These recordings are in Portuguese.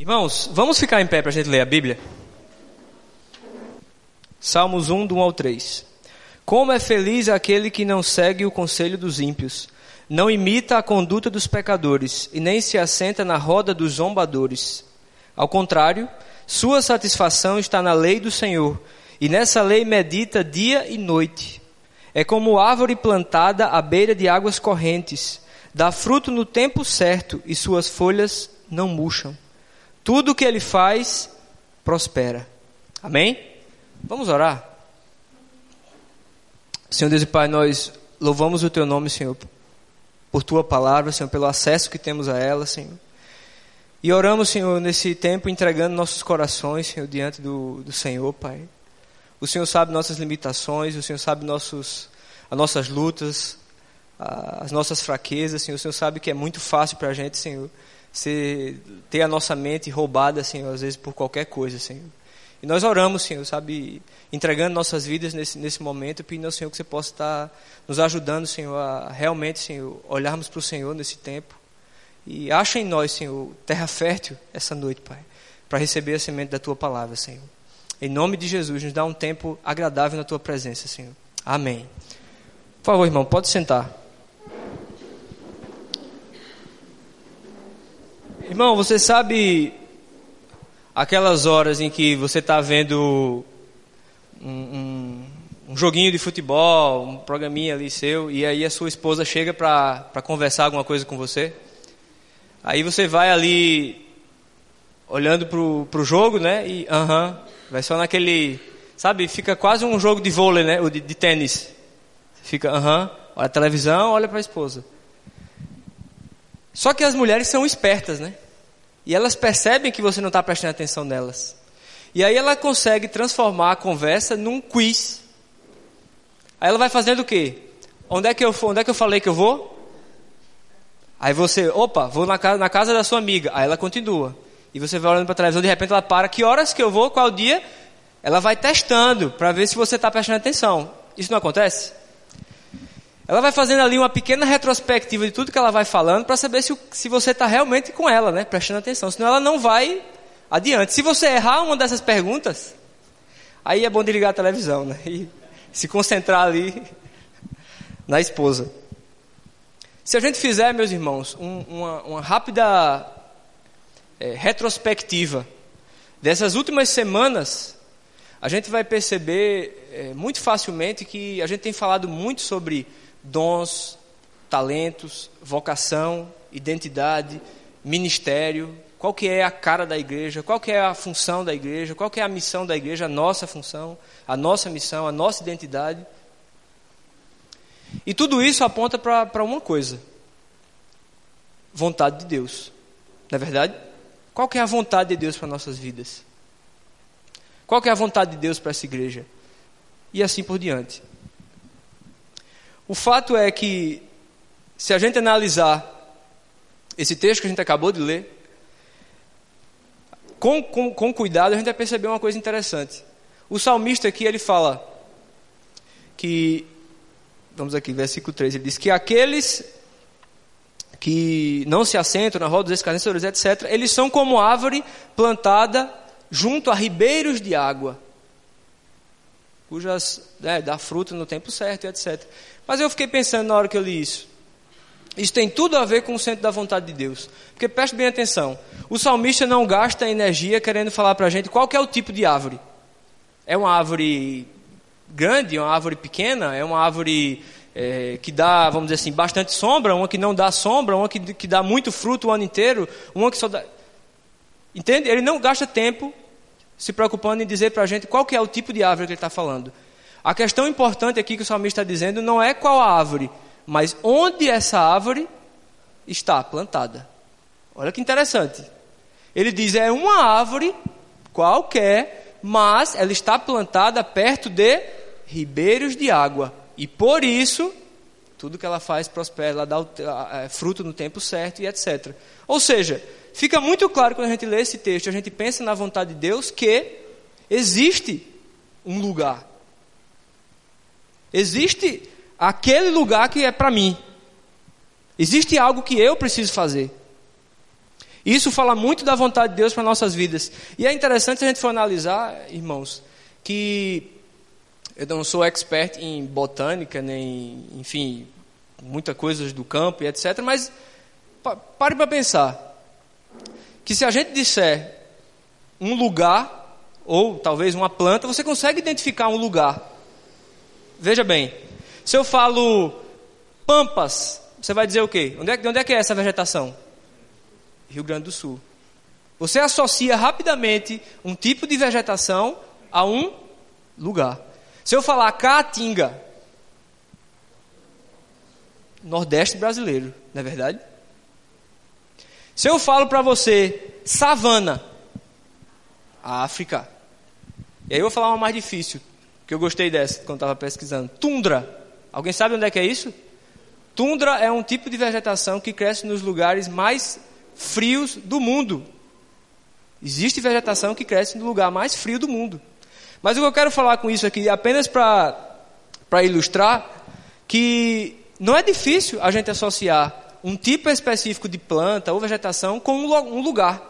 Irmãos, vamos ficar em pé para a gente ler a Bíblia? Salmos 1, do 1 ao 3. Como é feliz aquele que não segue o conselho dos ímpios, não imita a conduta dos pecadores e nem se assenta na roda dos zombadores. Ao contrário, sua satisfação está na lei do Senhor, e nessa lei medita dia e noite. É como árvore plantada à beira de águas correntes, dá fruto no tempo certo e suas folhas não murcham. Tudo que ele faz prospera. Amém? Vamos orar. Senhor Deus e Pai, nós louvamos o Teu nome, Senhor, por Tua palavra, Senhor, pelo acesso que temos a ela, Senhor. E oramos, Senhor, nesse tempo, entregando nossos corações, Senhor, diante do, do Senhor, Pai. O Senhor sabe nossas limitações, o Senhor sabe nossos, as nossas lutas, as nossas fraquezas, Senhor. O Senhor sabe que é muito fácil para a gente, Senhor, ser, ter a nossa mente roubada, Senhor, às vezes por qualquer coisa, Senhor. E nós oramos, Senhor, sabe, entregando nossas vidas nesse, nesse momento, pedindo ao Senhor que você possa estar nos ajudando, Senhor, a realmente, Senhor, olharmos para o Senhor nesse tempo. E acha em nós, Senhor, terra fértil essa noite, Pai, para receber a semente da Tua palavra, Senhor. Em nome de Jesus, nos dá um tempo agradável na Tua presença, Senhor. Amém. Por favor, irmão, pode sentar. Irmão, você sabe aquelas horas em que você está vendo um, um, um, joguinho de futebol, um programinha ali seu, e aí a sua esposa chega para conversar alguma coisa com você? Aí você vai ali olhando pro, pro jogo, né? E aham, uh -huh, vai só naquele, sabe? Fica quase um jogo de vôlei, né? Ou de, de tênis. Fica aham, uh -huh, olha a televisão, olha para a esposa. Só que as mulheres são espertas, né? E elas percebem que você não está prestando atenção nelas. E aí ela consegue transformar a conversa num quiz. Aí ela vai fazendo o quê? Onde é que eu, onde é que eu falei que eu vou? Aí você, opa, vou na casa, na casa da sua amiga. Aí ela continua. E você vai olhando para a televisão, de repente ela para. Que horas que eu vou? Qual dia? Ela vai testando para ver se você está prestando atenção. Isso não acontece? Ela vai fazendo ali uma pequena retrospectiva de tudo que ela vai falando para saber se, se você está realmente com ela, né? Prestando atenção. Senão ela não vai adiante. Se você errar uma dessas perguntas, aí é bom de ligar a televisão, né? E se concentrar ali na esposa. Se a gente fizer, meus irmãos, um, uma, uma, rápida é, retrospectiva dessas últimas semanas, a gente vai perceber é, muito facilmente que a gente tem falado muito sobre dons, talentos, vocação, identidade, ministério, qual que é a cara da igreja, qual que é a função da igreja, qual que é a missão da igreja, a nossa função, a nossa missão, a nossa identidade. E tudo isso aponta para uma coisa: vontade de Deus. Não é verdade? Qual que é a vontade de Deus para nossas vidas? Qual que é a vontade de Deus para essa igreja? E assim por diante. O fato é que, se a gente analisar esse texto que a gente acabou de ler, com, com, com cuidado, a gente vai perceber uma coisa interessante. O salmista aqui, ele fala que, vamos aqui, versículo 3, ele diz que aqueles que não se assentam na roda dos escarnecedores, etc., eles são como árvore plantada junto a ribeiros de água, cujas é, dá fruto no tempo certo, etc. Mas eu fiquei pensando na hora que eu li isso. Isso tem tudo a ver com o centro da vontade de Deus. Porque preste bem atenção. O salmista não gasta energia querendo falar para a gente qual é o tipo de árvore. É uma árvore grande, é uma árvore pequena, é uma árvore é, que dá, vamos dizer assim, bastante sombra, uma que não dá sombra, uma que, que dá muito fruto o ano inteiro, uma que só dá. Entende? Ele não gasta tempo se preocupando em dizer para a gente qual é o tipo de árvore que ele está falando. A questão importante aqui que o salmista está dizendo não é qual árvore, mas onde essa árvore está plantada. Olha que interessante. Ele diz: é uma árvore qualquer, mas ela está plantada perto de ribeiros de água. E por isso, tudo que ela faz prospera, ela dá a, a, fruto no tempo certo e etc. Ou seja, fica muito claro quando a gente lê esse texto, a gente pensa na vontade de Deus que existe um lugar Existe aquele lugar que é para mim. Existe algo que eu preciso fazer. Isso fala muito da vontade de Deus para nossas vidas. E é interessante a gente for analisar, irmãos, que eu não sou expert em botânica, nem, enfim, muitas coisas do campo e etc. Mas pare para pensar que se a gente disser um lugar ou talvez uma planta, você consegue identificar um lugar. Veja bem, se eu falo pampas, você vai dizer o quê? Onde é, de onde é que é essa vegetação? Rio Grande do Sul. Você associa rapidamente um tipo de vegetação a um lugar. Se eu falar caatinga, Nordeste brasileiro, não é verdade? Se eu falo para você savana, África. E aí eu vou falar uma mais difícil, que eu gostei dessa quando estava pesquisando. Tundra. Alguém sabe onde é que é isso? Tundra é um tipo de vegetação que cresce nos lugares mais frios do mundo. Existe vegetação que cresce no lugar mais frio do mundo. Mas o que eu quero falar com isso aqui, apenas para ilustrar, que não é difícil a gente associar um tipo específico de planta ou vegetação com um lugar.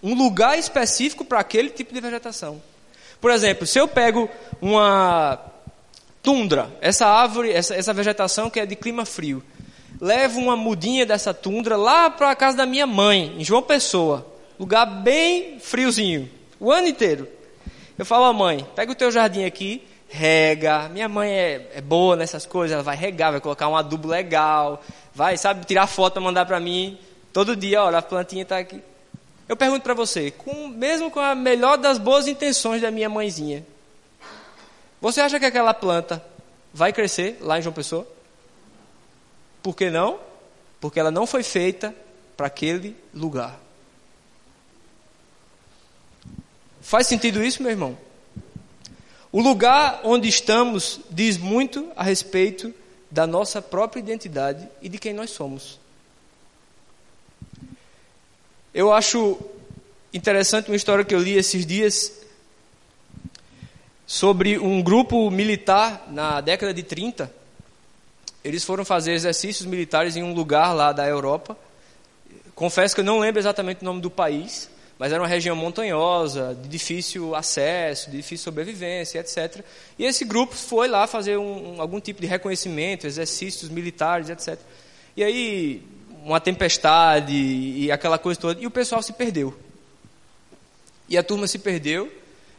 Um lugar específico para aquele tipo de vegetação. Por exemplo, se eu pego uma tundra, essa árvore, essa, essa vegetação que é de clima frio, levo uma mudinha dessa tundra lá para a casa da minha mãe, em João Pessoa, lugar bem friozinho, o ano inteiro. Eu falo, oh, mãe, pega o teu jardim aqui, rega. Minha mãe é, é, boa nessas coisas, ela vai regar, vai colocar um adubo legal, vai, sabe, tirar foto mandar para mim. Todo dia, olha, a plantinha está aqui. Eu pergunto para você, com, mesmo com a melhor das boas intenções da minha mãezinha, você acha que aquela planta vai crescer lá em João Pessoa? Por que não? Porque ela não foi feita para aquele lugar. Faz sentido isso, meu irmão? O lugar onde estamos diz muito a respeito da nossa própria identidade e de quem nós somos. Eu acho interessante uma história que eu li esses dias sobre um grupo militar na década de 30. Eles foram fazer exercícios militares em um lugar lá da Europa. Confesso que eu não lembro exatamente o nome do país, mas era uma região montanhosa, de difícil acesso, de difícil sobrevivência, etc. E esse grupo foi lá fazer um, algum tipo de reconhecimento, exercícios militares, etc. E aí, uma tempestade e aquela coisa toda, e o pessoal se perdeu. E a turma se perdeu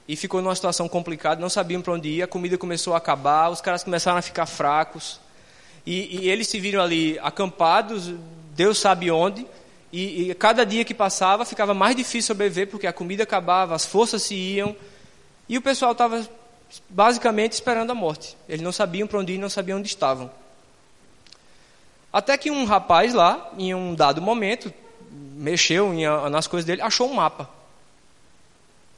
e ficou numa situação complicada, não sabiam para onde ir, a comida começou a acabar, os caras começaram a ficar fracos. E, e eles se viram ali acampados, Deus sabe onde, e, e, cada dia que passava ficava mais difícil sobreviver porque a comida acabava, as forças se iam. E o pessoal estava basicamente esperando a morte. Eles não sabiam para onde ir, não sabiam onde estavam. Até que um rapaz lá, em um dado momento, mexeu em, nas coisas dele, achou um mapa.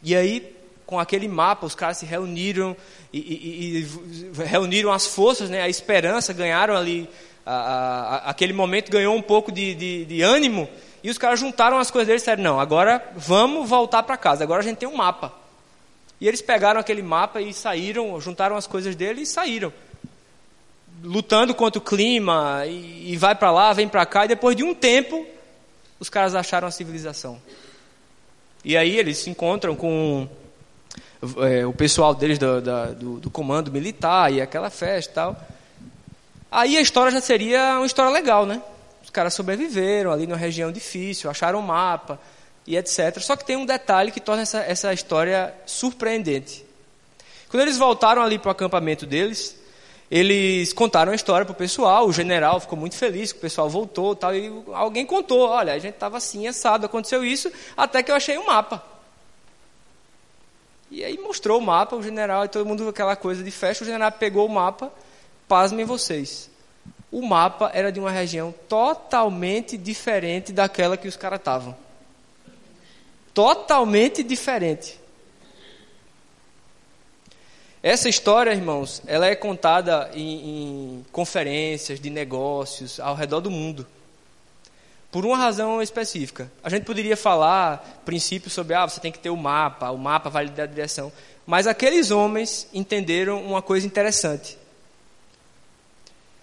E aí, com aquele mapa, os caras se reuniram e, e, e reuniram as forças, né, a esperança, ganharam ali a, a, aquele momento ganhou um pouco de, de, de ânimo e os caras juntaram as coisas deles e disseram: não, agora vamos voltar para casa, agora a gente tem um mapa. E eles pegaram aquele mapa e saíram, juntaram as coisas dele e saíram. Lutando contra o clima, e, e vai para lá, vem para cá, e depois de um tempo, os caras acharam a civilização. E aí eles se encontram com é, o pessoal deles do, do, do, comando militar e aquela festa e tal. Aí a história já seria uma história legal, né? Os caras sobreviveram ali numa região difícil, acharam um mapa e etc. Só que tem um detalhe que torna essa, essa história surpreendente. Quando eles voltaram ali para o acampamento deles, eles contaram a história para o pessoal, o general ficou muito feliz que o pessoal voltou tal, e alguém contou, olha, a gente estava assim, assado, aconteceu isso, até que eu achei um mapa. E aí mostrou o mapa, o general, e todo mundo aquela coisa de festa, o general pegou o mapa pasmem vocês, o mapa era de uma região totalmente diferente daquela que os caras estavam. Totalmente diferente. Essa história, irmãos, ela é contada em, em conferências de negócios ao redor do mundo. Por uma razão específica. A gente poderia falar princípios sobre, ah, você tem que ter o mapa, o mapa vai lhe dar direção. Mas aqueles homens entenderam uma coisa interessante.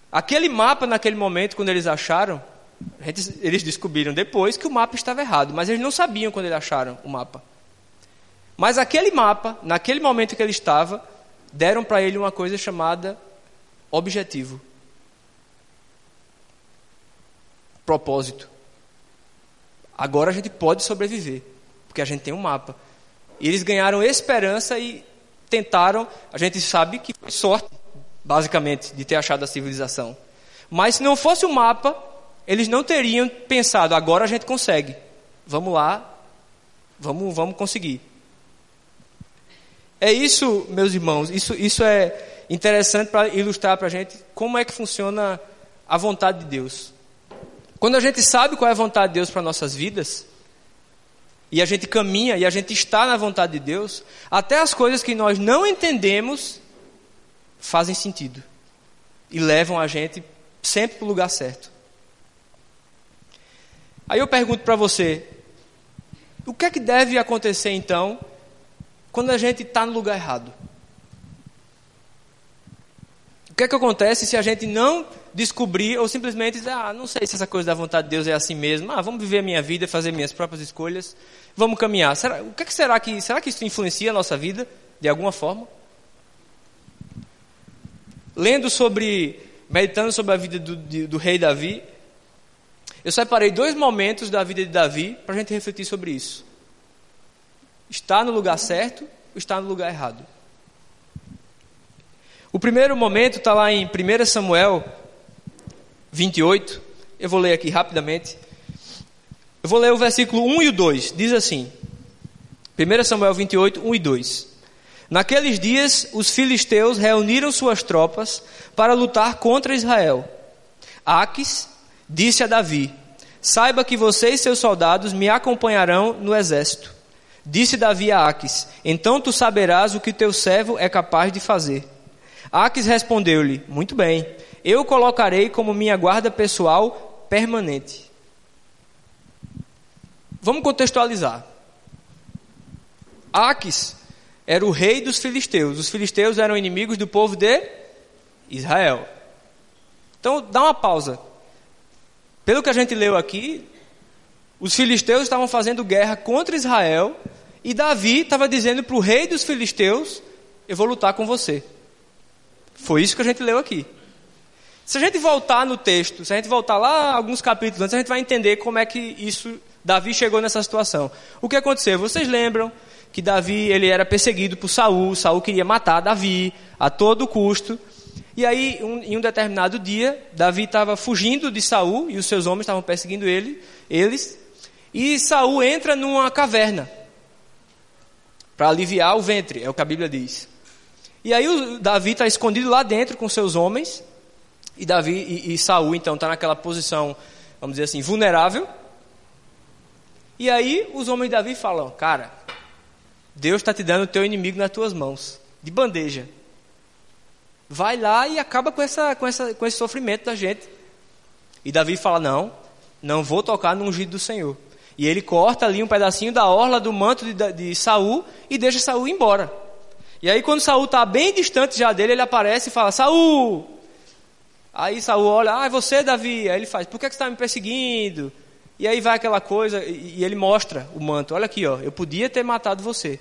Aquele mapa, naquele momento, quando eles acharam, Eles descobriram depois que o mapa estava errado, mas eles não sabiam quando eles acharam o mapa. Mas aquele mapa, naquele momento que ele estava, deram para ele uma coisa chamada objetivo. Propósito. Agora a gente pode sobreviver, porque a gente tem um mapa. E eles ganharam esperança e tentaram, a gente sabe que foi sorte, basicamente, de ter achado a civilização. Mas se não fosse o mapa, eles não teriam pensado, agora a gente consegue. Vamos lá, vamos, vamos conseguir. É isso, meus irmãos, isso, isso é interessante para ilustrar para a gente como é que funciona a vontade de Deus. Quando a gente sabe qual é a vontade de Deus para nossas vidas, e a gente caminha e a gente está na vontade de Deus, até as coisas que nós não entendemos fazem sentido e levam a gente sempre para o lugar certo. Aí eu pergunto para você: o que é que deve acontecer então quando a gente está no lugar errado? O que é que acontece se a gente não descobrir ou simplesmente dizer, ah, não sei se essa coisa da vontade de Deus é assim mesmo, ah, vamos viver a minha vida, fazer minhas próprias escolhas, vamos caminhar. Será, o que, é que será que será que isso influencia a nossa vida de alguma forma? Lendo sobre, meditando sobre a vida do, do rei Davi, eu separei dois momentos da vida de Davi para a gente refletir sobre isso. Está no lugar certo ou está no lugar errado? O primeiro momento está lá em 1 Samuel 28. Eu vou ler aqui rapidamente. Eu vou ler o versículo 1 e o 2. Diz assim: 1 Samuel 28, 1 e 2. Naqueles dias, os filisteus reuniram suas tropas para lutar contra Israel. Aques disse a Davi: Saiba que você e seus soldados me acompanharão no exército. Disse Davi a Aques: Então tu saberás o que teu servo é capaz de fazer. Aques respondeu-lhe: Muito bem, eu colocarei como minha guarda pessoal permanente. Vamos contextualizar. Aques era o rei dos filisteus. Os filisteus eram inimigos do povo de Israel. Então, dá uma pausa. Pelo que a gente leu aqui, os filisteus estavam fazendo guerra contra Israel e Davi estava dizendo para o rei dos filisteus: Eu vou lutar com você. Foi isso que a gente leu aqui. Se a gente voltar no texto, se a gente voltar lá alguns capítulos antes, a gente vai entender como é que isso Davi chegou nessa situação. O que aconteceu? Vocês lembram que Davi ele era perseguido por Saul, Saul queria matar Davi a todo custo. E aí, um, em um determinado dia, Davi estava fugindo de Saul e os seus homens estavam perseguindo ele, eles. E Saul entra numa caverna para aliviar o ventre, é o que a Bíblia diz. E aí Davi está escondido lá dentro com seus homens. E Davi e, e Saul então está naquela posição, vamos dizer assim, vulnerável. E aí os homens de Davi falam, cara, Deus está te dando o teu inimigo nas tuas mãos, de bandeja. Vai lá e acaba com, essa, com, essa, com esse sofrimento da gente. E Davi fala, não, não vou tocar no ungido do Senhor. E ele corta ali um pedacinho da orla do manto de, de Saul e deixa Saul embora. E aí quando Saul está bem distante já dele, ele aparece e fala, Saul! Aí Saul olha, ah, é você, Davi. Aí ele faz, por que, que você está me perseguindo? E aí vai aquela coisa, e, e ele mostra o manto, olha aqui, ó, eu podia ter matado você,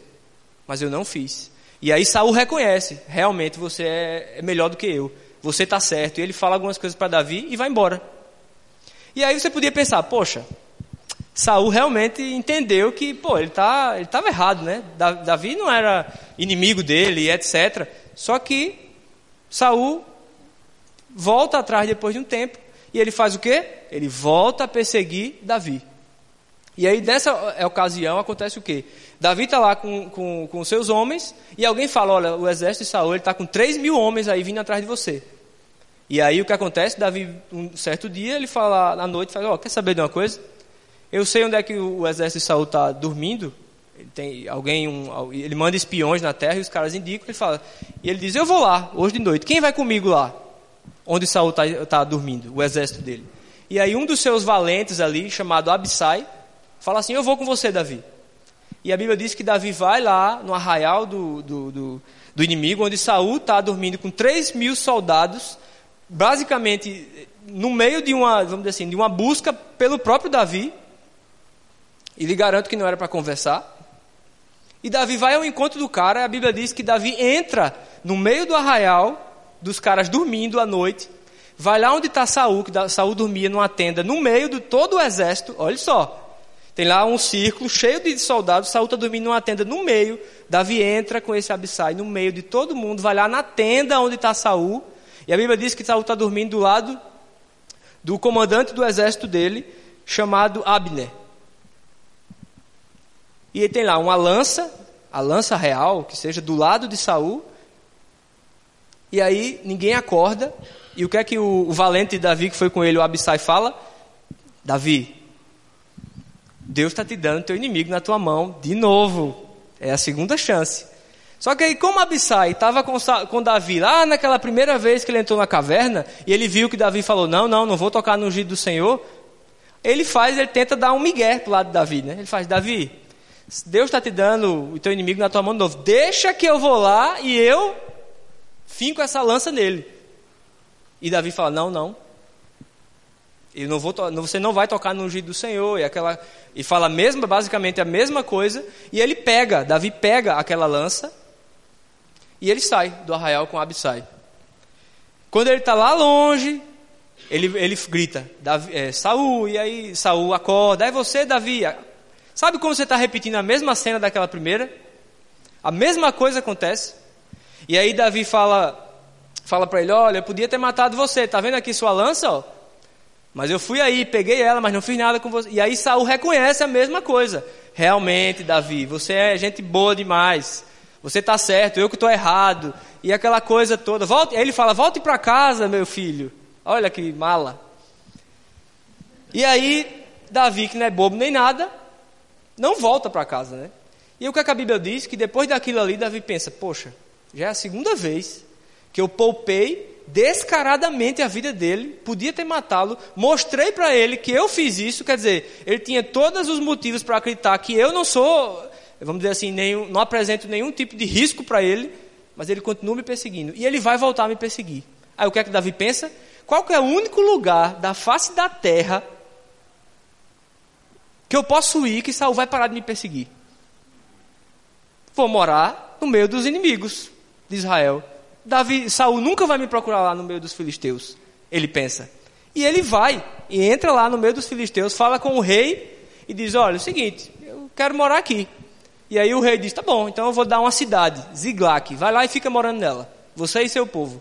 mas eu não fiz. E aí Saul reconhece, realmente você é, é melhor do que eu, você está certo. E ele fala algumas coisas para Davi e vai embora. E aí você podia pensar, poxa, Saul realmente entendeu que, pô, ele tá, ele estava errado, né? Davi não era inimigo dele, etc. Só que Saul volta atrás depois de um tempo e ele faz o quê? Ele volta a perseguir Davi. E aí, nessa ocasião, acontece o quê? Davi está lá com, com, com seus homens e alguém fala: Olha, o exército de Saul está com 3 mil homens aí vindo atrás de você. E aí o que acontece? Davi, um certo dia, ele fala à noite: fala, oh, Quer saber de uma coisa? Eu sei onde é que o exército de Saul está dormindo. Ele tem alguém, um, ele manda espiões na terra e os caras indicam. Ele fala, e ele diz: Eu vou lá hoje de noite. Quem vai comigo lá? Onde Saul está tá dormindo, o exército dele. E aí um dos seus valentes ali, chamado Abissai, fala assim: Eu vou com você, Davi. E a Bíblia diz que Davi vai lá no arraial do, do, do, do inimigo, onde Saul está dormindo com 3 mil soldados, basicamente no meio de uma, vamos dizer assim, de uma busca pelo próprio Davi, e lhe garanto que não era para conversar. E Davi vai ao encontro do cara, e a Bíblia diz que Davi entra no meio do arraial, dos caras dormindo à noite, vai lá onde está Saul, que Saul dormia numa tenda, no meio de todo o exército, olha só. Tem lá um círculo cheio de soldados, Saul está dormindo numa tenda no meio, Davi entra com esse Abissai no meio de todo mundo, vai lá na tenda onde está Saul, e a Bíblia diz que Saul está dormindo do lado do comandante do exército dele, chamado Abner. E ele tem lá uma lança, a lança real, que seja do lado de Saul. E aí ninguém acorda. E o que é que o, o valente Davi, que foi com ele, o Abissai, fala? Davi, Deus está te dando teu inimigo na tua mão de novo. É a segunda chance. Só que aí, como Abissai estava com, com Davi lá naquela primeira vez que ele entrou na caverna, e ele viu que Davi falou: Não, não, não vou tocar no ungido do Senhor. Ele faz, ele tenta dar um migué pro lado de Davi, né? Ele faz: Davi, Deus está te dando o teu inimigo na tua mão de novo. Deixa que eu vou lá e eu finco essa lança nele. E Davi fala: Não, não. Eu não vou você não vai tocar no ungido do Senhor. E, aquela, e fala mesmo, basicamente a mesma coisa. E ele pega, Davi pega aquela lança e ele sai do arraial com Abissai. Quando ele está lá longe, ele, ele grita, Davi, é, Saul, e aí Saul acorda, é você, Davi, Sabe como você está repetindo a mesma cena daquela primeira? A mesma coisa acontece. E aí Davi fala, fala para ele: Olha, eu podia ter matado você. Tá vendo aqui sua lança? Ó? Mas eu fui aí, peguei ela, mas não fiz nada com você. E aí Saul reconhece a mesma coisa. Realmente, Davi, você é gente boa demais. Você está certo, eu que estou errado. E aquela coisa toda. Volte, aí ele fala: Volte para casa, meu filho. Olha que mala. E aí, Davi, que não é bobo nem nada, não volta para casa, né? E o que, é que a Bíblia diz? Que depois daquilo ali, Davi pensa: Poxa, já é a segunda vez que eu poupei descaradamente a vida dele, podia ter matá-lo, mostrei para ele que eu fiz isso, quer dizer, ele tinha todos os motivos para acreditar que eu não sou, vamos dizer assim, nenhum, não apresento nenhum tipo de risco para ele, mas ele continua me perseguindo, e ele vai voltar a me perseguir. Aí o que é que Davi pensa? Qual que é o único lugar da face da terra que eu posso ir que Saul vai parar de me perseguir. Vou morar no meio dos inimigos de Israel. Davi, Saul nunca vai me procurar lá no meio dos filisteus. Ele pensa. E ele vai e entra lá no meio dos filisteus, fala com o rei e diz: Olha, é o seguinte, eu quero morar aqui. E aí o rei diz: Tá bom, então eu vou dar uma cidade, Ziglac. Vai lá e fica morando nela, você e seu povo.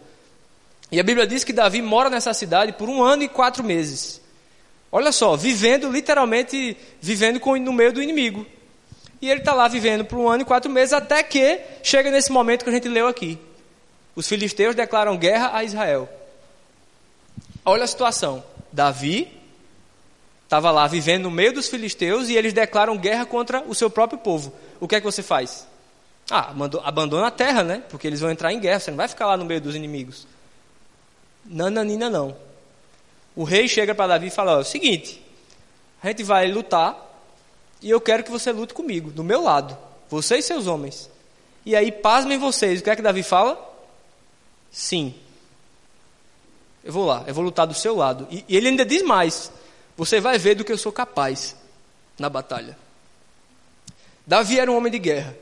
E a Bíblia diz que Davi mora nessa cidade por um ano e quatro meses. Olha só, vivendo literalmente, vivendo com, no meio do inimigo. E ele está lá vivendo por um ano e quatro meses, até que chega nesse momento que a gente leu aqui. Os filisteus declaram guerra a Israel. Olha a situação. Davi estava lá vivendo no meio dos filisteus e eles declaram guerra contra o seu próprio povo. O que é que você faz? Ah, abandona a terra, né? Porque eles vão entrar em guerra, você não vai ficar lá no meio dos inimigos. Nananina não. O rei chega para Davi e fala: o seguinte, a gente vai lutar e eu quero que você lute comigo, do meu lado, você e seus homens. E aí, pasmem vocês, o que é que Davi fala? Sim. Eu vou lá, eu vou lutar do seu lado. E, e ele ainda diz mais: você vai ver do que eu sou capaz na batalha. Davi era um homem de guerra.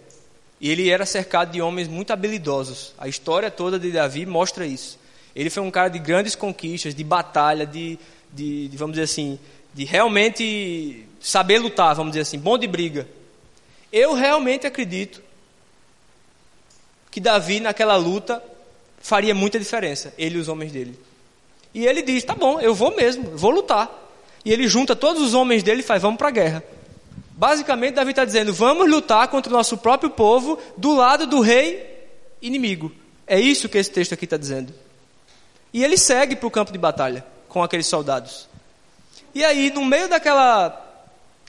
E ele era cercado de homens muito habilidosos. A história toda de Davi mostra isso. Ele foi um cara de grandes conquistas, de batalha, de, de, de, vamos dizer assim, de realmente saber lutar, vamos dizer assim, bom de briga. Eu realmente acredito que Davi, naquela luta, faria muita diferença, ele e os homens dele. E ele diz: tá bom, eu vou mesmo, vou lutar. E ele junta todos os homens dele e faz: vamos para a guerra. Basicamente, Davi está dizendo: vamos lutar contra o nosso próprio povo do lado do rei inimigo. É isso que esse texto aqui está dizendo. E ele segue para o campo de batalha com aqueles soldados. E aí, no meio daquela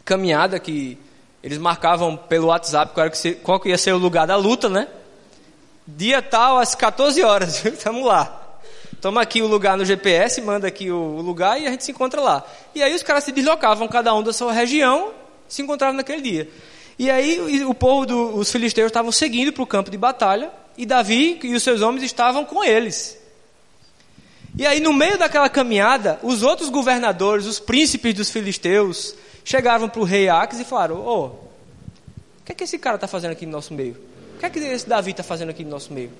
caminhada que eles marcavam pelo WhatsApp qual, que ia ser o lugar da luta, né? Dia tal, às 14 horas, estamos lá. Toma aqui o lugar no GPS, manda aqui o lugar e a gente se encontra lá. E aí os caras se deslocavam, cada um da sua região, se encontravam naquele dia. E aí o povo dos filisteus estavam seguindo para o campo de batalha, e Davi e os seus homens estavam com eles. E aí, no meio daquela caminhada, os outros governadores, os príncipes dos filisteus, chegaram para o rei Aques e falaram: Ô, oh, o que é que esse cara está fazendo aqui no nosso meio? O que é que esse Davi está fazendo aqui no nosso meio?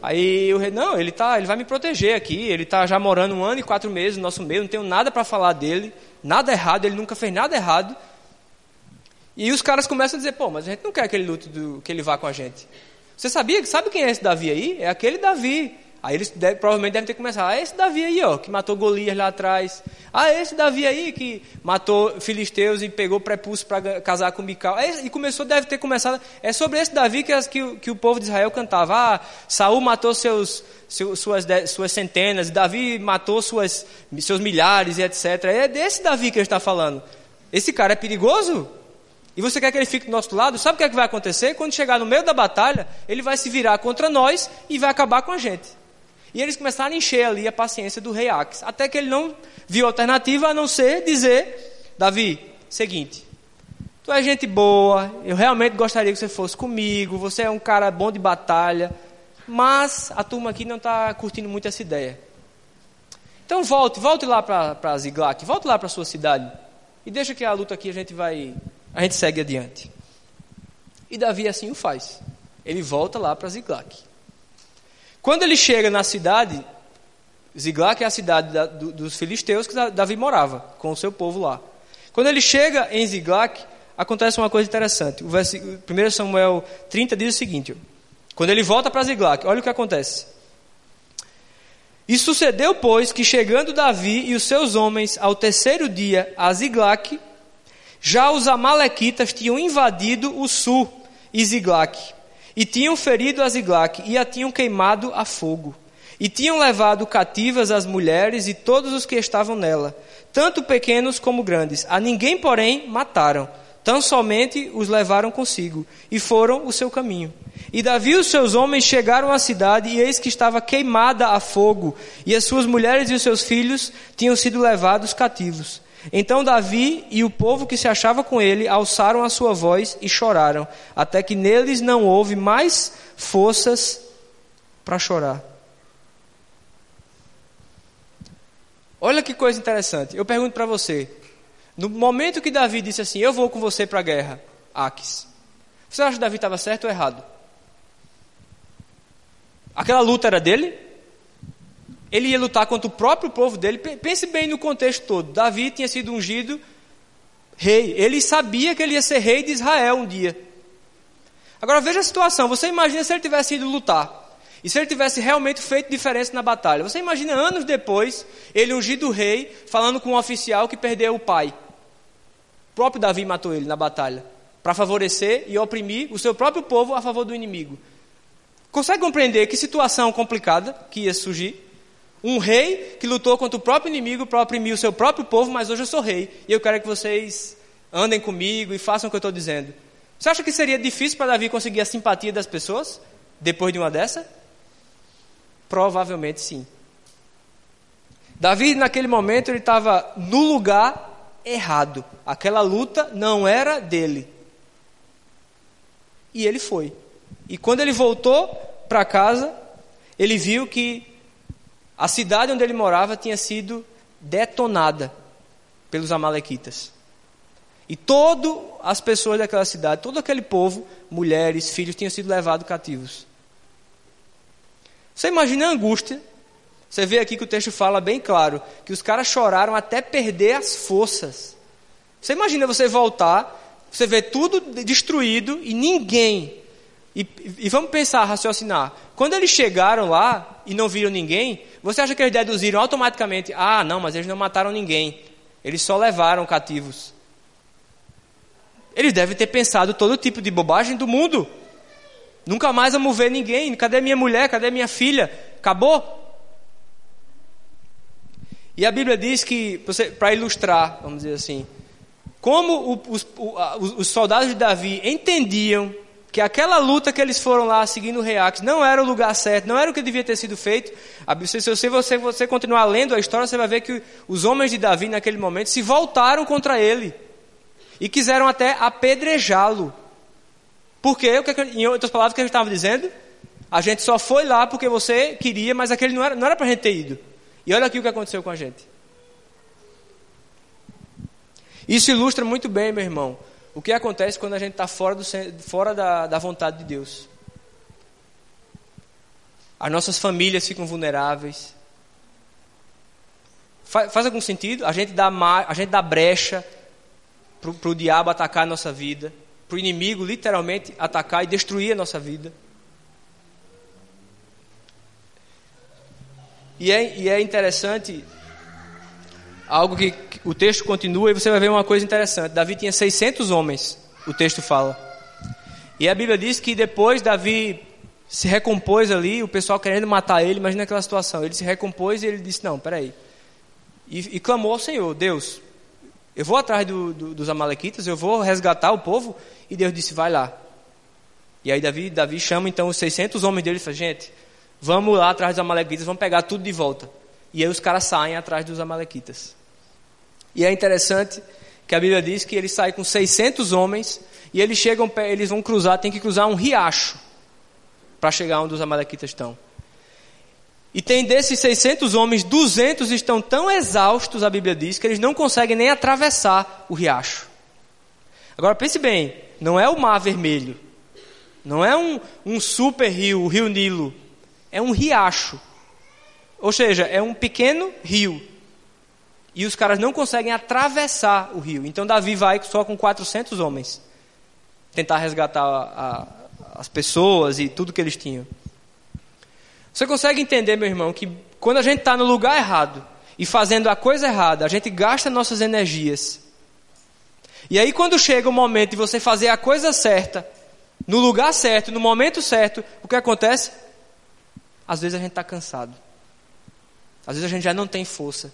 Aí o rei, não, ele, tá, ele vai me proteger aqui, ele está já morando um ano e quatro meses no nosso meio, não tenho nada para falar dele, nada errado, ele nunca fez nada errado. E os caras começam a dizer, pô, mas a gente não quer que ele lute, do, que ele vá com a gente. Você sabia, sabe quem é esse Davi aí? É aquele Davi Aí eles deve, provavelmente devem ter começado. Ah, esse Davi aí, ó, que matou Golias lá atrás. Ah, esse Davi aí que matou filisteus e pegou prepulso para casar com Mical. É, e começou, deve ter começado. É sobre esse Davi que, que, que o povo de Israel cantava. Ah, Saul matou seus, seus suas, suas centenas, Davi matou suas, seus milhares e etc. É desse Davi que ele está falando. Esse cara é perigoso? E você quer que ele fique do nosso lado? Sabe o que, é que vai acontecer? Quando chegar no meio da batalha, ele vai se virar contra nós e vai acabar com a gente. E eles começaram a encher ali a paciência do rei Aques, até que ele não viu alternativa a não ser dizer: Davi, seguinte, tu é gente boa, eu realmente gostaria que você fosse comigo, você é um cara bom de batalha, mas a turma aqui não está curtindo muito essa ideia. Então volte, volte lá para Ziglac, volte lá para a sua cidade e deixa que a luta aqui a gente vai, a gente segue adiante. E Davi assim o faz. Ele volta lá para Ziglac. Quando ele chega na cidade, Ziglag é a cidade da, do, dos filisteus que Davi morava, com o seu povo lá. Quando ele chega em Ziglag, acontece uma coisa interessante. O 1 Samuel 30 diz o seguinte: quando ele volta para Ziglag, olha o que acontece. E sucedeu, pois, que chegando Davi e os seus homens ao terceiro dia a Ziglag, já os amalequitas tinham invadido o sul e Ziglag e tinham ferido a Ziglac e a tinham queimado a fogo. E tinham levado cativas as mulheres e todos os que estavam nela, tanto pequenos como grandes. A ninguém, porém, mataram. Tão somente os levaram consigo e foram o seu caminho. E Davi e os seus homens chegaram à cidade, e eis que estava queimada a fogo, e as suas mulheres e os seus filhos tinham sido levados cativos. Então Davi e o povo que se achava com ele alçaram a sua voz e choraram, até que neles não houve mais forças para chorar. Olha que coisa interessante. Eu pergunto para você: no momento que Davi disse assim, Eu vou com você para a guerra, Aques, você acha que Davi estava certo ou errado? Aquela luta era dele? Ele ia lutar contra o próprio povo dele. Pense bem no contexto todo. Davi tinha sido ungido rei. Ele sabia que ele ia ser rei de Israel um dia. Agora veja a situação. Você imagina se ele tivesse ido lutar. E se ele tivesse realmente feito diferença na batalha. Você imagina anos depois, ele ungido rei, falando com um oficial que perdeu o pai. O próprio Davi matou ele na batalha. Para favorecer e oprimir o seu próprio povo a favor do inimigo. Consegue compreender que situação complicada que ia surgir? Um rei que lutou contra o próprio inimigo para oprimir o seu próprio povo, mas hoje eu sou rei. E eu quero que vocês andem comigo e façam o que eu estou dizendo. Você acha que seria difícil para Davi conseguir a simpatia das pessoas depois de uma dessa? Provavelmente sim. Davi, naquele momento, ele estava no lugar errado. Aquela luta não era dele. E ele foi. E quando ele voltou para casa, ele viu que a cidade onde ele morava tinha sido detonada pelos amalequitas. E todas as pessoas daquela cidade, todo aquele povo, mulheres, filhos, tinham sido levados cativos. Você imagina a angústia? Você vê aqui que o texto fala bem claro que os caras choraram até perder as forças. Você imagina você voltar, você vê tudo destruído e ninguém. E, e vamos pensar, raciocinar. Quando eles chegaram lá e não viram ninguém, você acha que eles deduziram automaticamente: ah, não, mas eles não mataram ninguém, eles só levaram cativos. Eles devem ter pensado todo tipo de bobagem do mundo. Nunca mais vamos ver ninguém. Cadê minha mulher? Cadê minha filha? Acabou? E a Bíblia diz que, para ilustrar, vamos dizer assim, como os, os, os soldados de Davi entendiam que aquela luta que eles foram lá seguindo o Reax não era o lugar certo, não era o que devia ter sido feito. Se você, você, você continuar lendo a história, você vai ver que os homens de Davi naquele momento se voltaram contra ele e quiseram até apedrejá-lo. Porque, em outras palavras, o que ele estava dizendo? A gente só foi lá porque você queria, mas aquele não era, não era para a gente ter ido. E olha aqui o que aconteceu com a gente. Isso ilustra muito bem, meu irmão, o que acontece quando a gente está fora, do, fora da, da vontade de Deus. As nossas famílias ficam vulneráveis. Faz, faz algum sentido? A gente dá, a gente dá brecha para o diabo atacar a nossa vida, para o inimigo literalmente atacar e destruir a nossa vida. E é, e é interessante, algo que o texto continua e você vai ver uma coisa interessante. Davi tinha 600 homens, o texto fala. E a Bíblia diz que depois Davi se recompôs ali, o pessoal querendo matar ele, imagina aquela situação. Ele se recompôs e ele disse: Não, peraí. E, e clamou ao Senhor: Deus, eu vou atrás do, do, dos Amalequitas, eu vou resgatar o povo. E Deus disse: Vai lá. E aí Davi, Davi chama então os 600 homens dele e fala: Gente, Vamos lá atrás dos Amalequitas, vamos pegar tudo de volta. E aí os caras saem atrás dos Amalequitas. E é interessante que a Bíblia diz que eles saem com 600 homens e eles chegam, eles vão cruzar, tem que cruzar um riacho para chegar onde os Amalequitas estão. E tem desses 600 homens, 200 estão tão exaustos, a Bíblia diz, que eles não conseguem nem atravessar o riacho. Agora pense bem, não é o Mar Vermelho, não é um, um super rio, o Rio Nilo, é um riacho. Ou seja, é um pequeno rio. E os caras não conseguem atravessar o rio. Então Davi vai só com 400 homens tentar resgatar a, a, as pessoas e tudo que eles tinham. Você consegue entender, meu irmão, que quando a gente está no lugar errado e fazendo a coisa errada, a gente gasta nossas energias. E aí, quando chega o momento de você fazer a coisa certa, no lugar certo, no momento certo, o que acontece? às vezes a gente está cansado. Às vezes a gente já não tem força.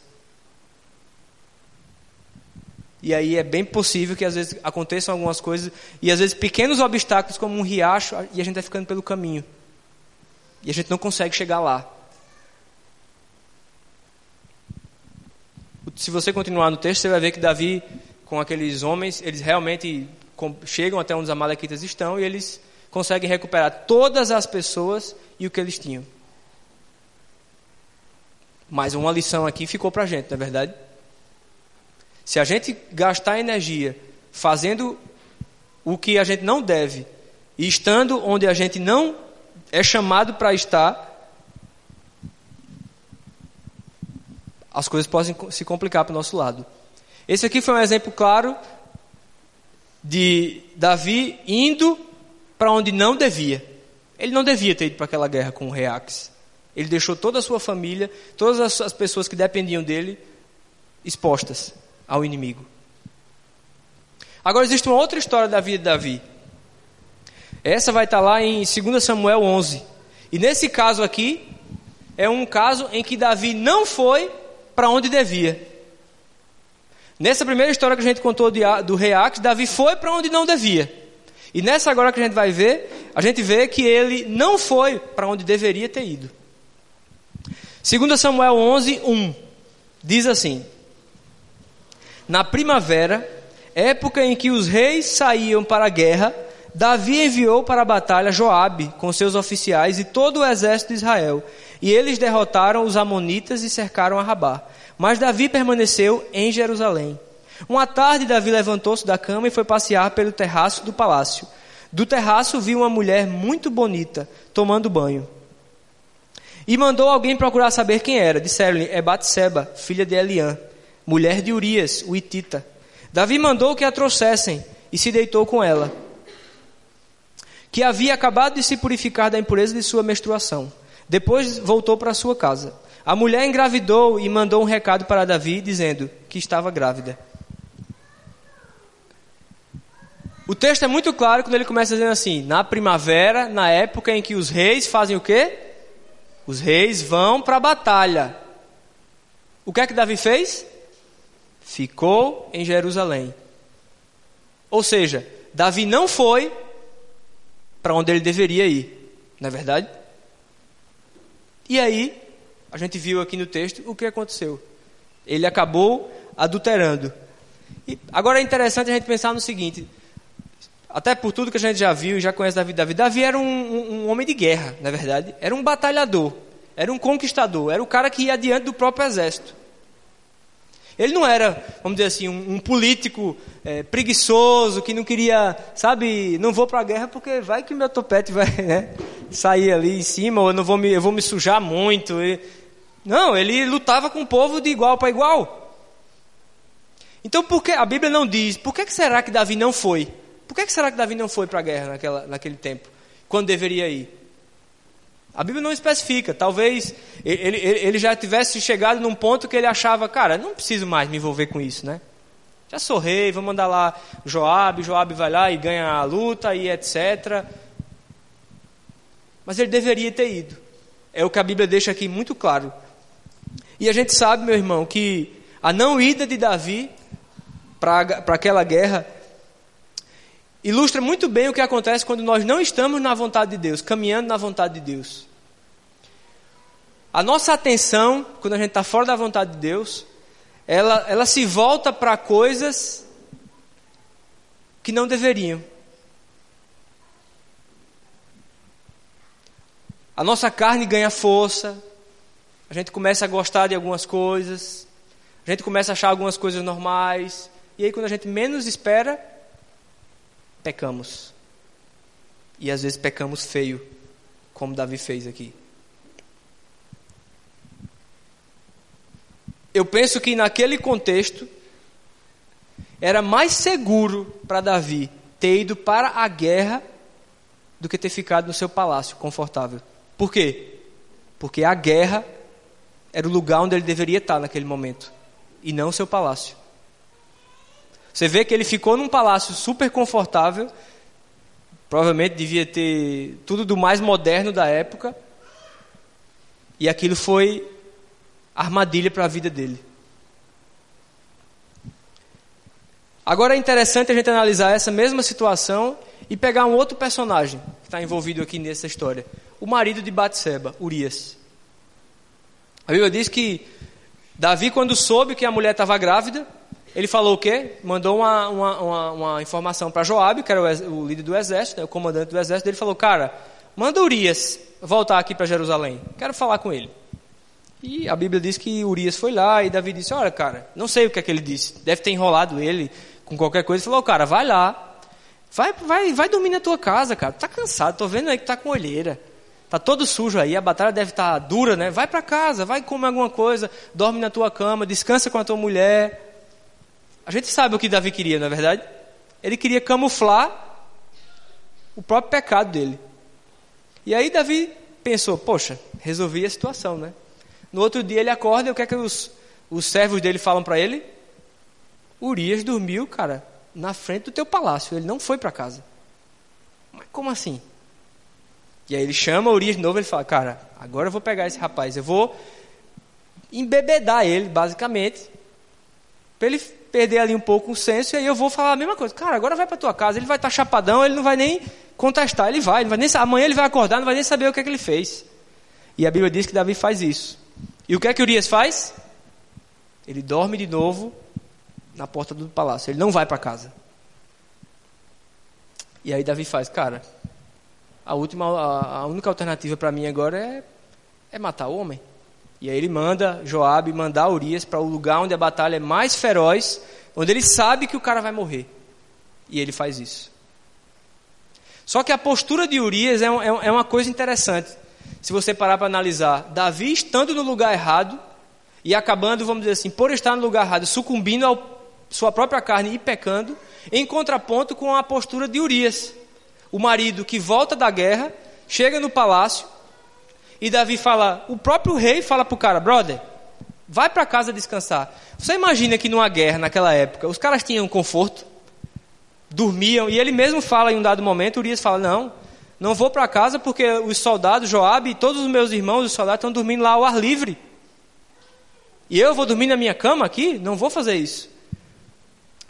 E aí é bem possível que às vezes aconteçam algumas coisas, e às vezes pequenos obstáculos, como um riacho, e a gente vai ficando pelo caminho. E a gente não consegue chegar lá. Se você continuar no texto, você vai ver que Davi, com aqueles homens, eles realmente chegam até onde os Amalequitas estão e eles conseguem recuperar todas as pessoas e o que eles tinham. Mas uma lição aqui ficou para a gente, não é verdade? Se a gente gastar energia fazendo o que a gente não deve e estando onde a gente não é chamado para estar, as coisas podem se complicar para o nosso lado. Esse aqui foi um exemplo claro de Davi indo para onde não devia. Ele não devia ter ido para aquela guerra com o rei Axe. Ele deixou toda a sua família, todas as pessoas que dependiam dele, expostas ao inimigo. Agora existe uma outra história da vida de Davi. Essa vai estar lá em 2 Samuel 11. E nesse caso aqui, é um caso em que Davi não foi para onde devia. Nessa primeira história que a gente contou do rei Ax, Davi foi para onde não devia. E nessa agora que a gente vai ver, a gente vê que ele não foi para onde deveria ter ido. 2 Samuel 11, 1 diz assim: Na primavera, época em que os reis saíam para a guerra, Davi enviou para a batalha Joabe com seus oficiais e todo o exército de Israel, e eles derrotaram os amonitas e cercaram a Rabá. Mas Davi permaneceu em Jerusalém. Uma tarde Davi levantou-se da cama e foi passear pelo terraço do palácio. Do terraço viu uma mulher muito bonita tomando banho. E mandou alguém procurar saber quem era. Disseram-lhe: É Batseba, filha de Eliã, mulher de Urias, o Itita. Davi mandou que a trouxessem e se deitou com ela, que havia acabado de se purificar da impureza de sua menstruação. Depois voltou para sua casa. A mulher engravidou e mandou um recado para Davi, dizendo que estava grávida. O texto é muito claro quando ele começa dizendo assim: na primavera, na época em que os reis fazem o quê? Os reis vão para a batalha. O que é que Davi fez? Ficou em Jerusalém. Ou seja, Davi não foi para onde ele deveria ir, não é verdade? E aí, a gente viu aqui no texto o que aconteceu. Ele acabou adulterando. E agora é interessante a gente pensar no seguinte: até por tudo que a gente já viu e já conhece da vida Davi, Davi era um, um, um, homem de guerra, na verdade. Era um batalhador, era um conquistador, era o cara que ia adiante do próprio exército. Ele não era, vamos dizer assim, um, um político é, preguiçoso que não queria, sabe, não vou para a guerra porque vai que meu topete vai né, sair ali em cima, ou eu, não vou me, eu vou me sujar muito. E... Não, ele lutava com o povo de igual para igual. Então, por que a Bíblia não diz? Por que, que será que Davi não foi? Por que, que será que Davi não foi para a guerra naquela, naquele tempo, quando deveria ir? A Bíblia não especifica. Talvez ele, ele, já tivesse chegado num ponto que ele achava, cara, não preciso mais me envolver com isso, né? Já sou rei, vou mandar lá Joabe, Joabe vai lá e ganha a luta e etc. Mas ele deveria ter ido. É o que a Bíblia deixa aqui muito claro. E a gente sabe, meu irmão, que a não ida de Davi para aquela guerra ilustra muito bem o que acontece quando nós não estamos na vontade de Deus, caminhando na vontade de Deus. A nossa atenção, quando a gente está fora da vontade de Deus, ela, ela se volta para coisas que não deveriam. A nossa carne ganha força, a gente começa a gostar de algumas coisas, a gente começa a achar algumas coisas normais, e aí quando a gente menos espera, pecamos. E às vezes pecamos feio, como Davi fez aqui. Eu penso que naquele contexto era mais seguro para Davi ter ido para a guerra do que ter ficado no seu palácio confortável. Por quê? Porque a guerra era o lugar onde ele deveria estar naquele momento e não o seu palácio. Você vê que ele ficou num palácio super confortável, provavelmente devia ter tudo do mais moderno da época, e aquilo foi armadilha para a vida dele. Agora é interessante a gente analisar essa mesma situação e pegar um outro personagem que está envolvido aqui nessa história: o marido de Batseba, Urias. A Bíblia diz que Davi, quando soube que a mulher estava grávida, ele falou o quê? Mandou uma, uma, uma, uma informação para Joabe, que era o, o, líder do exército, né, o comandante do exército. Ele falou: Cara, manda Urias voltar aqui para Jerusalém. Quero falar com ele. E a Bíblia diz que Urias foi lá e Davi disse: Olha, cara, não sei o que é que ele disse. Deve ter enrolado ele com qualquer coisa. Ele falou: Cara, vai lá. Vai, vai, vai dormir na tua casa, cara. Tá cansado, tô vendo aí que tá com olheira. Tá todo sujo aí, a batalha deve estar tá dura, né? Vai para casa, vai comer alguma coisa, dorme na tua cama, descansa com a tua mulher. A gente sabe o que Davi queria, não é verdade? Ele queria camuflar o próprio pecado dele. E aí Davi pensou: poxa, resolvi a situação, né? No outro dia ele acorda e o que é que os, os servos dele falam para ele? Urias dormiu, cara, na frente do teu palácio. Ele não foi para casa. Mas como assim? E aí ele chama Urias de novo e ele fala: Cara, agora eu vou pegar esse rapaz, eu vou embebedar ele, basicamente, para ele perder ali um pouco o senso, e aí eu vou falar a mesma coisa. Cara, agora vai para tua casa, ele vai estar tá chapadão, ele não vai nem contestar, ele vai, vai nem, amanhã ele vai acordar, não vai nem saber o que é que ele fez. E a Bíblia diz que Davi faz isso. E o que é que Urias faz? Ele dorme de novo na porta do palácio, ele não vai para casa. E aí Davi faz, cara, a última, a, a única alternativa para mim agora é, é matar o homem. E aí ele manda Joabe mandar Urias para o lugar onde a batalha é mais feroz, onde ele sabe que o cara vai morrer. E ele faz isso. Só que a postura de Urias é, um, é, é uma coisa interessante. Se você parar para analisar, Davi estando no lugar errado e acabando, vamos dizer assim, por estar no lugar errado, sucumbindo à sua própria carne e pecando, em contraponto com a postura de Urias, o marido que volta da guerra, chega no palácio e Davi fala, o próprio rei fala para o cara, brother, vai para casa descansar. Você imagina que numa guerra, naquela época, os caras tinham conforto, dormiam, e ele mesmo fala em um dado momento, Urias fala, não, não vou para casa porque os soldados, Joabe e todos os meus irmãos, os soldados, estão dormindo lá ao ar livre. E eu vou dormir na minha cama aqui? Não vou fazer isso.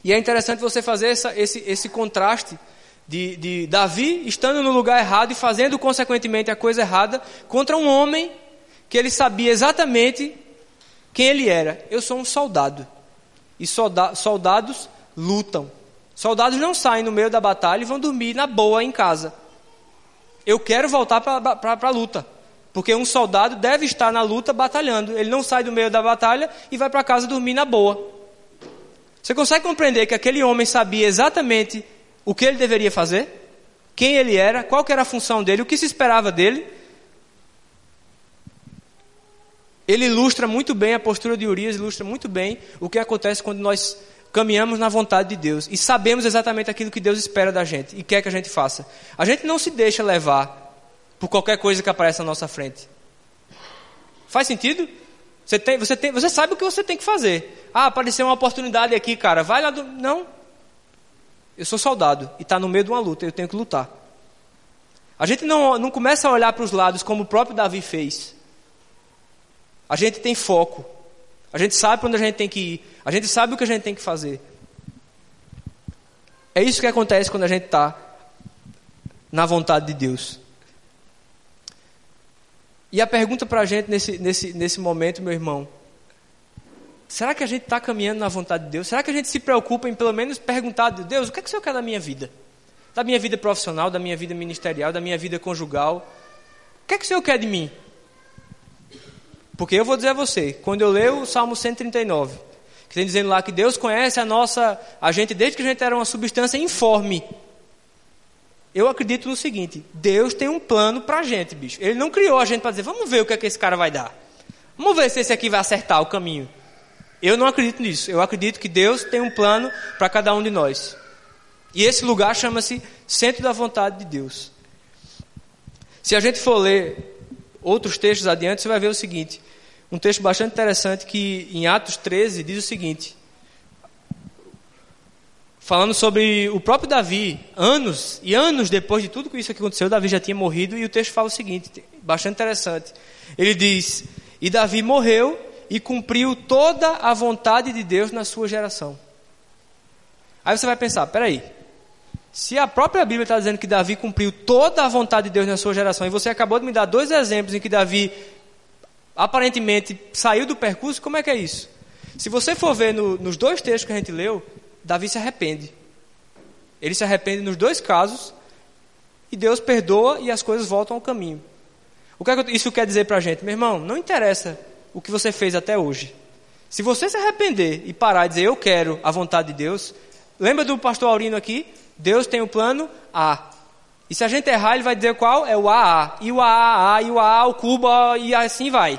E é interessante você fazer essa, esse, esse contraste de, de Davi estando no lugar errado e fazendo consequentemente a coisa errada contra um homem que ele sabia exatamente quem ele era. Eu sou um soldado. E solda soldados lutam. Soldados não saem no meio da batalha e vão dormir na boa em casa. Eu quero voltar para a luta. Porque um soldado deve estar na luta batalhando. Ele não sai do meio da batalha e vai para casa dormir na boa. Você consegue compreender que aquele homem sabia exatamente o que ele deveria fazer? Quem ele era? Qual era a função dele? O que se esperava dele? Ele ilustra muito bem a postura de Urias, ilustra muito bem o que acontece quando nós caminhamos na vontade de Deus e sabemos exatamente aquilo que Deus espera da gente e quer que a gente faça. A gente não se deixa levar por qualquer coisa que aparece na nossa frente. Faz sentido? Você, tem, você, tem, você sabe o que você tem que fazer. Ah, apareceu uma oportunidade aqui, cara. Vai lá do. Não. Eu sou soldado e está no meio de uma luta, eu tenho que lutar. A gente não, não começa a olhar para os lados como o próprio Davi fez. A gente tem foco. A gente sabe para onde a gente tem que ir. A gente sabe o que a gente tem que fazer. É isso que acontece quando a gente está na vontade de Deus. E a pergunta para a gente nesse, nesse, nesse momento, meu irmão: será que a gente está caminhando na vontade de Deus? Será que a gente se preocupa em pelo menos perguntar a Deus: o que é que o Senhor quer da minha vida? Da minha vida profissional, da minha vida ministerial, da minha vida conjugal? O que é que o Senhor quer de mim? Porque eu vou dizer a você, quando eu leio o Salmo 139, que tem dizendo lá que Deus conhece a nossa, a gente desde que a gente era uma substância informe. Eu acredito no seguinte: Deus tem um plano para a gente, bicho. Ele não criou a gente para dizer, vamos ver o que, é que esse cara vai dar. Vamos ver se esse aqui vai acertar o caminho. Eu não acredito nisso. Eu acredito que Deus tem um plano para cada um de nós. E esse lugar chama-se Centro da Vontade de Deus. Se a gente for ler outros textos adiante, você vai ver o seguinte: um texto bastante interessante que em Atos 13 diz o seguinte: falando sobre o próprio Davi, anos e anos depois de tudo isso que aconteceu, Davi já tinha morrido, e o texto fala o seguinte, bastante interessante. Ele diz: E Davi morreu e cumpriu toda a vontade de Deus na sua geração. Aí você vai pensar: peraí, se a própria Bíblia está dizendo que Davi cumpriu toda a vontade de Deus na sua geração, e você acabou de me dar dois exemplos em que Davi aparentemente saiu do percurso, como é que é isso? Se você for ver no, nos dois textos que a gente leu, Davi se arrepende. Ele se arrepende nos dois casos, e Deus perdoa e as coisas voltam ao caminho. O que, é que isso quer dizer para a gente? Meu irmão, não interessa o que você fez até hoje. Se você se arrepender e parar e dizer, eu quero a vontade de Deus, lembra do pastor Aurino aqui? Deus tem o plano A. E se a gente errar, ele vai dizer qual? É o AA. E o AA, e o AA, o cubo, e assim vai.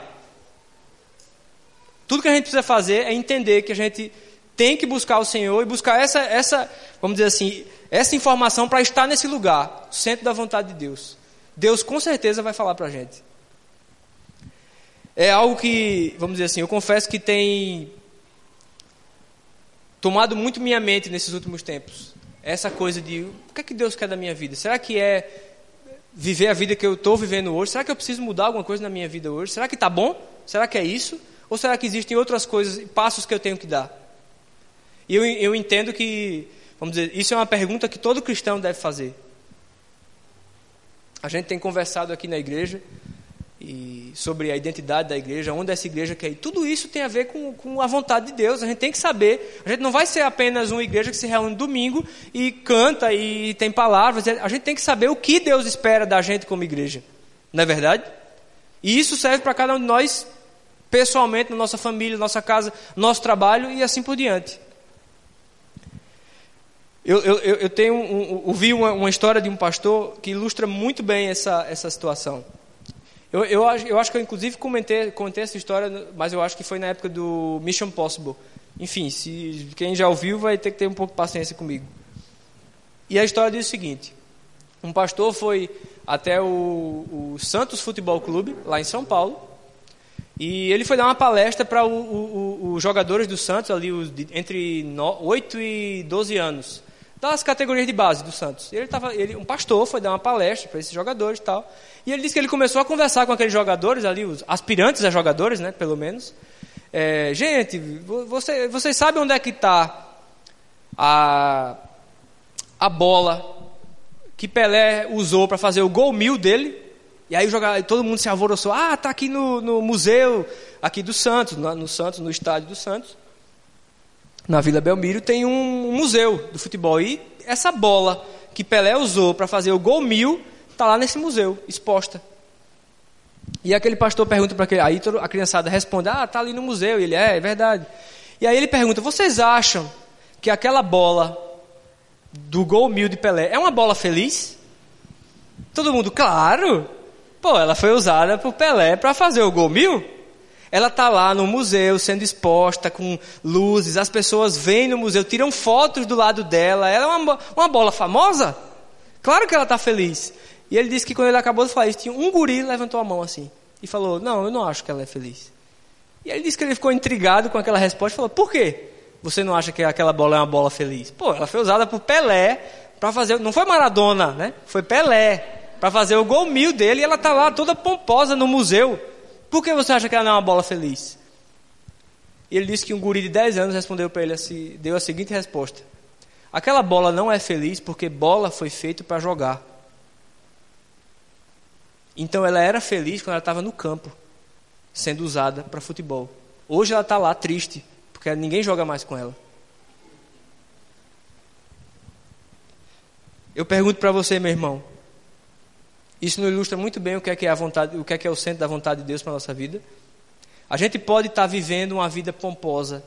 Tudo que a gente precisa fazer é entender que a gente tem que buscar o Senhor e buscar essa, essa vamos dizer assim, essa informação para estar nesse lugar, centro da vontade de Deus. Deus com certeza vai falar para a gente. É algo que, vamos dizer assim, eu confesso que tem tomado muito minha mente nesses últimos tempos essa coisa de o que é que Deus quer da minha vida? Será que é viver a vida que eu estou vivendo hoje? Será que eu preciso mudar alguma coisa na minha vida hoje? Será que está bom? Será que é isso? Ou será que existem outras coisas, passos que eu tenho que dar? E eu, eu entendo que, vamos dizer, isso é uma pergunta que todo cristão deve fazer. A gente tem conversado aqui na igreja e sobre a identidade da igreja, onde essa igreja quer ir. Tudo isso tem a ver com, com a vontade de Deus. A gente tem que saber. A gente não vai ser apenas uma igreja que se reúne domingo e canta e tem palavras. A gente tem que saber o que Deus espera da gente como igreja. Não é verdade? E isso serve para cada um de nós, pessoalmente, na nossa família, nossa casa, nosso trabalho e assim por diante. Eu, eu, eu tenho um, ouvi uma, uma história de um pastor que ilustra muito bem essa, essa situação. Eu, eu, eu acho que eu, inclusive, comentei, essa história, mas eu acho que foi na época do Mission Possible. Enfim, se quem já ouviu vai ter que ter um pouco de paciência comigo. E a história diz o seguinte: um pastor foi até o, o Santos Futebol Clube, lá em São Paulo, e ele foi dar uma palestra para os jogadores do Santos, ali os entre no, 8 e 12 anos, das categorias de base do Santos. Ele tava, ele, um pastor foi dar uma palestra para esses jogadores e tal. E ele disse que ele começou a conversar com aqueles jogadores ali, os aspirantes a jogadores, né, pelo menos. É, gente, você, vocês sabem onde é que está a, a bola que Pelé usou para fazer o gol mil dele? E aí todo mundo se alvoroçou. Ah, está aqui no, no, museu aqui do Santos, no, no Santos, no estádio do Santos. na Vila Belmiro, tem um, museu do futebol. E essa bola que Pelé usou para fazer o gol mil está lá nesse museu, exposta. E aquele pastor pergunta para aquele. Aí a criançada responde: Ah, está ali no museu. E ele é, é verdade. E aí ele pergunta: Vocês acham que aquela bola do gol mil de Pelé é uma bola feliz? Todo mundo, claro. Pô, ela foi usada por Pelé para fazer o gol mil. Ela está lá no museu, sendo exposta com luzes, as pessoas vêm no museu, tiram fotos do lado dela. Ela é uma, uma bola famosa? Claro que ela está feliz. E ele disse que quando ele acabou de falar isso, tinha um guri levantou a mão assim e falou: Não, eu não acho que ela é feliz. E ele disse que ele ficou intrigado com aquela resposta e falou: Por quê? Você não acha que aquela bola é uma bola feliz? Pô, ela foi usada por Pelé para fazer. Não foi Maradona, né? Foi Pelé para fazer o gol mil dele e ela está lá toda pomposa no museu. Por que você acha que ela não é uma bola feliz? E ele disse que um guri de 10 anos respondeu para ele, assim, deu a seguinte resposta: Aquela bola não é feliz porque bola foi feita para jogar. Então ela era feliz quando ela estava no campo, sendo usada para futebol. Hoje ela está lá triste, porque ninguém joga mais com ela. Eu pergunto para você, meu irmão, isso nos ilustra muito bem o que é, que é a vontade, o que é, que é o centro da vontade de Deus para nossa vida. A gente pode estar vivendo uma vida pomposa.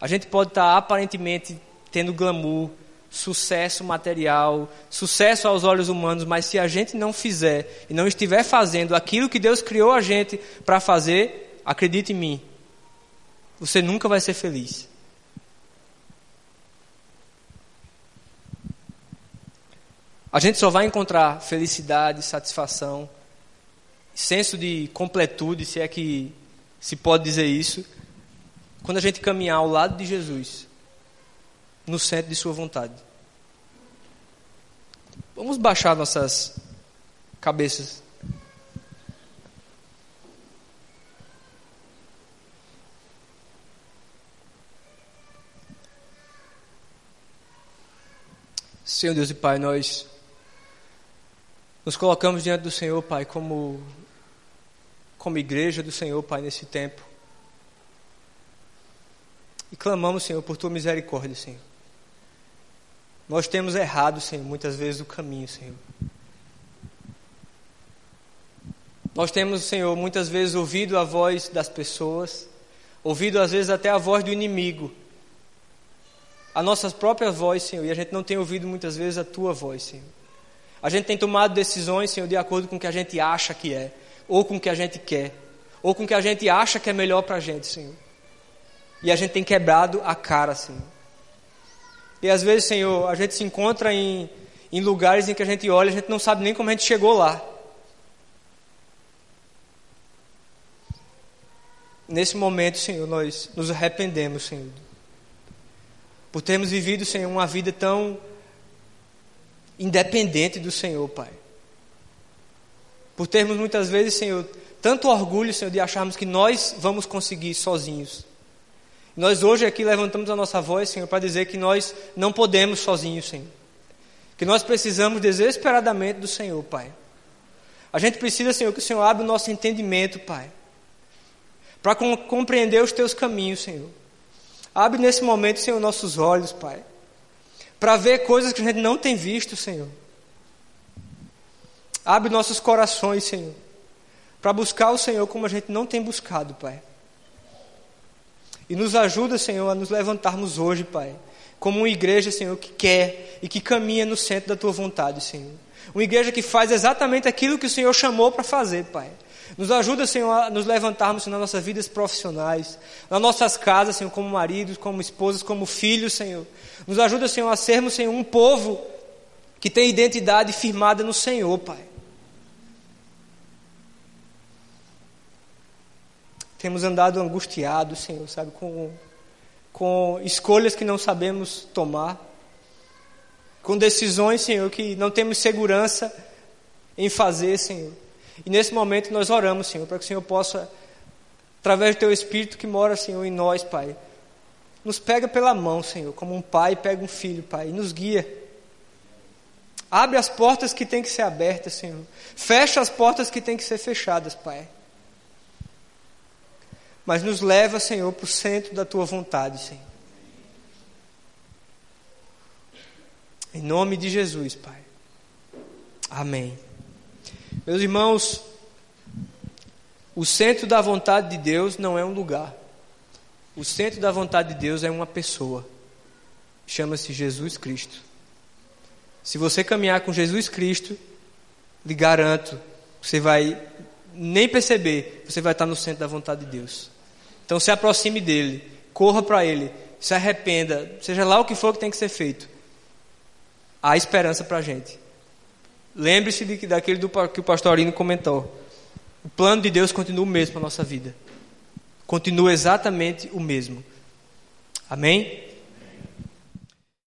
A gente pode estar aparentemente tendo glamour, sucesso material, sucesso aos olhos humanos, mas se a gente não fizer e não estiver fazendo aquilo que Deus criou a gente para fazer, acredite em mim, você nunca vai ser feliz. A gente só vai encontrar felicidade, satisfação, senso de completude, se é que se pode dizer isso, quando a gente caminhar ao lado de Jesus, no centro de Sua vontade. Vamos baixar nossas cabeças. Senhor Deus e Pai, nós nos colocamos diante do Senhor, Pai, como, como igreja do Senhor, Pai, nesse tempo. E clamamos, Senhor, por tua misericórdia, Senhor. Nós temos errado, Senhor, muitas vezes o caminho, Senhor. Nós temos, Senhor, muitas vezes ouvido a voz das pessoas, ouvido às vezes até a voz do inimigo, a nossa própria voz, Senhor, e a gente não tem ouvido muitas vezes a tua voz, Senhor. A gente tem tomado decisões, Senhor, de acordo com o que a gente acha que é, ou com o que a gente quer, ou com o que a gente acha que é melhor para a gente, Senhor. E a gente tem quebrado a cara, Senhor. E às vezes, Senhor, a gente se encontra em, em lugares em que a gente olha, a gente não sabe nem como a gente chegou lá. Nesse momento, Senhor, nós nos arrependemos, Senhor, por termos vivido, Senhor, uma vida tão independente do Senhor, Pai. Por termos muitas vezes, Senhor, tanto orgulho, Senhor, de acharmos que nós vamos conseguir sozinhos. Nós hoje aqui levantamos a nossa voz, Senhor, para dizer que nós não podemos sozinhos, Senhor. Que nós precisamos desesperadamente do Senhor, Pai. A gente precisa, Senhor, que o Senhor abra o nosso entendimento, Pai. Para compreender os teus caminhos, Senhor. Abre nesse momento, Senhor, nossos olhos, Pai para ver coisas que a gente não tem visto, Senhor. Abre nossos corações, Senhor, para buscar o Senhor como a gente não tem buscado, Pai. E nos ajuda, Senhor, a nos levantarmos hoje, Pai, como uma igreja, Senhor, que quer e que caminha no centro da tua vontade, Senhor. Uma igreja que faz exatamente aquilo que o Senhor chamou para fazer, Pai. Nos ajuda, Senhor, a nos levantarmos Senhor, nas nossas vidas profissionais, nas nossas casas, Senhor, como maridos, como esposas, como filhos, Senhor. Nos ajuda, Senhor, a sermos, Senhor, um povo que tem identidade firmada no Senhor, Pai. Temos andado angustiados, Senhor, sabe, com, com escolhas que não sabemos tomar, com decisões, Senhor, que não temos segurança em fazer, Senhor. E nesse momento nós oramos, Senhor, para que o Senhor possa, através do Teu Espírito que mora, Senhor, em nós, Pai, nos pega pela mão, Senhor, como um pai pega um filho, Pai, e nos guia. Abre as portas que têm que ser abertas, Senhor. Fecha as portas que têm que ser fechadas, Pai mas nos leva, Senhor, para o centro da tua vontade, Senhor. Em nome de Jesus, Pai. Amém. Meus irmãos, o centro da vontade de Deus não é um lugar. O centro da vontade de Deus é uma pessoa. Chama-se Jesus Cristo. Se você caminhar com Jesus Cristo, lhe garanto, você vai nem perceber, você vai estar no centro da vontade de Deus. Então se aproxime dele, corra para ele, se arrependa, seja lá o que for que tem que ser feito. Há esperança para a gente. Lembre-se daquele do, que o pastor Arino comentou. O plano de Deus continua o mesmo para a nossa vida. Continua exatamente o mesmo. Amém?